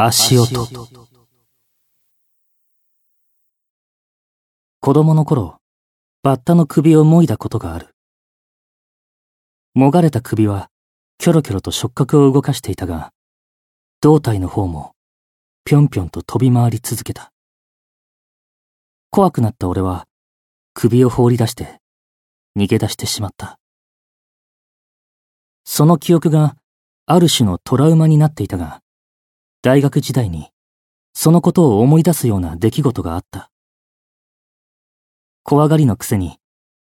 足音。子供の頃、バッタの首をもいだことがある。もがれた首は、キョロキョロと触覚を動かしていたが、胴体の方も、ぴょんぴょんと飛び回り続けた。怖くなった俺は、首を放り出して、逃げ出してしまった。その記憶が、ある種のトラウマになっていたが、大学時代に、そのことを思い出すような出来事があった。怖がりのくせに、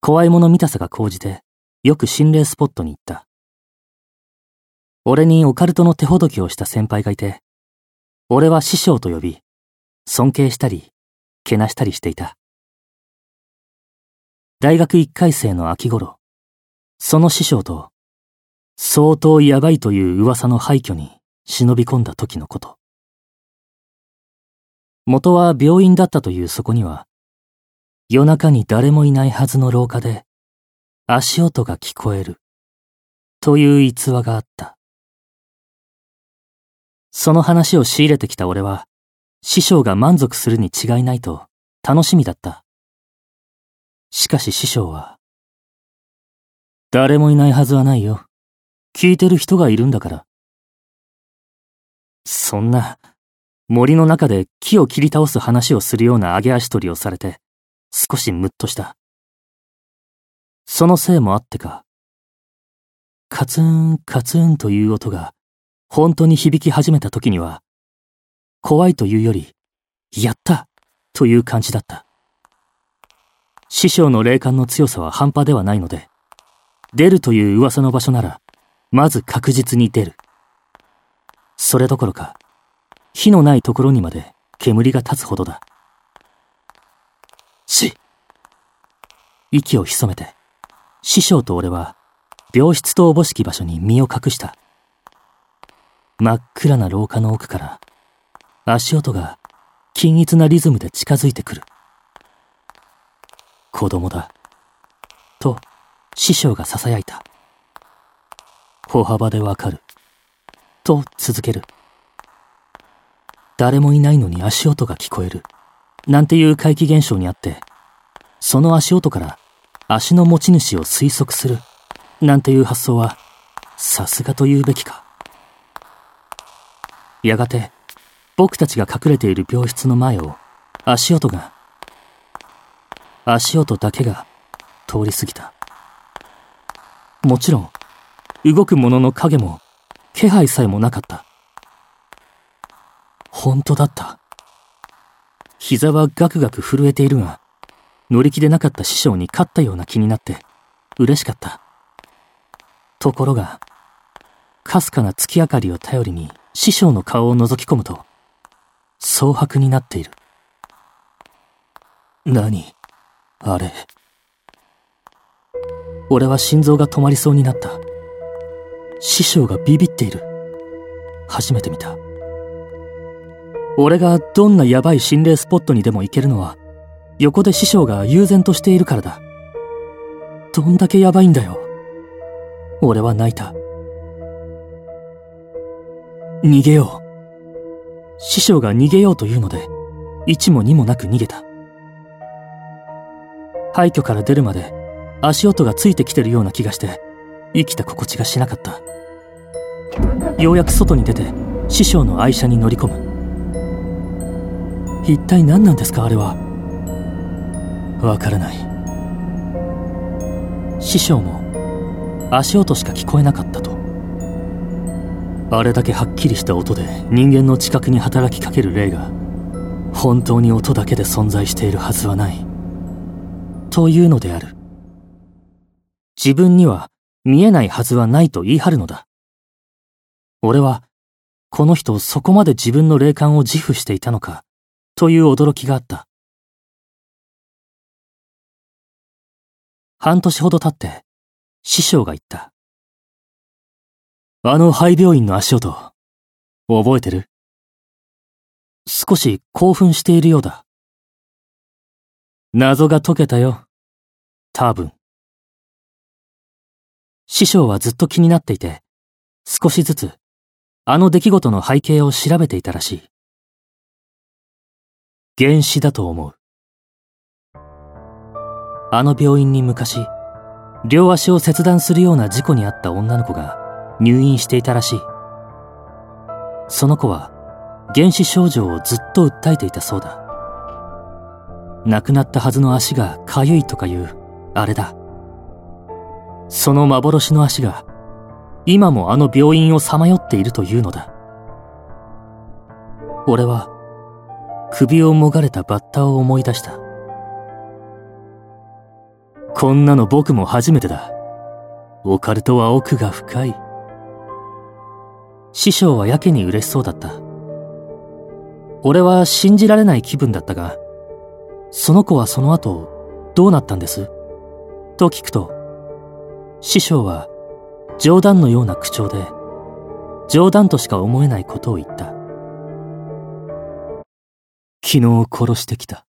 怖いもの見たさが高じて、よく心霊スポットに行った。俺にオカルトの手ほどきをした先輩がいて、俺は師匠と呼び、尊敬したり、けなしたりしていた。大学一回生の秋頃、その師匠と、相当やばいという噂の廃墟に忍び込んだ時のこと。元は病院だったというそこには、夜中に誰もいないはずの廊下で、足音が聞こえる、という逸話があった。その話を仕入れてきた俺は、師匠が満足するに違いないと楽しみだった。しかし師匠は、誰もいないはずはないよ。聞いてる人がいるんだから。そんな、森の中で木を切り倒す話をするような揚げ足取りをされて、少しムッとした。そのせいもあってか、カツンカツンという音が本当に響き始めた時には、怖いというより、やったという感じだった。師匠の霊感の強さは半端ではないので、出るという噂の場所なら、まず確実に出る。それどころか、火のないところにまで煙が立つほどだ。し息を潜めて、師匠と俺は、病室とおぼしき場所に身を隠した。真っ暗な廊下の奥から、足音が均一なリズムで近づいてくる。子供だ。と、師匠が囁いた。歩幅でわかる。と続ける。誰もいないのに足音が聞こえる。なんていう怪奇現象にあって、その足音から足の持ち主を推測する。なんていう発想は、さすがと言うべきか。やがて、僕たちが隠れている病室の前を足音が、足音だけが通り過ぎた。もちろん、動く者の影も気配さえもなかった。本当だった。膝はガクガク震えているが、乗り気でなかった師匠に勝ったような気になって、嬉しかった。ところが、かすかな月明かりを頼りに師匠の顔を覗き込むと、蒼白になっている。何？あれ？俺は心臓が止まりそうになった。師匠がビビっている。初めて見た。俺がどんなヤバい心霊スポットにでも行けるのは、横で師匠が悠然としているからだ。どんだけヤバいんだよ。俺は泣いた。逃げよう。師匠が逃げようというので、一も二もなく逃げた。廃墟から出るまで足音がついてきてるような気がして、生きた心地がしなかった。ようやく外に出て師匠の愛車に乗り込む。一体何なんですかあれは。わからない。師匠も足音しか聞こえなかったと。あれだけはっきりした音で人間の近くに働きかける霊が本当に音だけで存在しているはずはない。というのである。自分には見えないはずはないと言い張るのだ俺は、この人そこまで自分の霊感を自負していたのか、という驚きがあった。半年ほど経って、師匠が言った。あの廃病院の足音、覚えてる？少し興奮しているようだ。謎が解けたよ。多分。師匠はずっと気になっていて、少しずつあの出来事の背景を調べていたらしい。原死だと思う。あの病院に昔、両足を切断するような事故にあった女の子が入院していたらしい。その子は原始症状をずっと訴えていたそうだ。亡くなったはずの足が痒いとかいう、あれだ。その幻の足が、今もあの病院をさまよっているというのだ。俺は、首をもがれたバッタを思い出した。こんなの僕も初めてだ。オカルトは奥が深い。師匠はやけに嬉しそうだった。俺は信じられない気分だったが、その子はその後、どうなったんです？と聞くと、師匠は冗談のような口調で、冗談としか思えないことを言った。昨日殺してきた。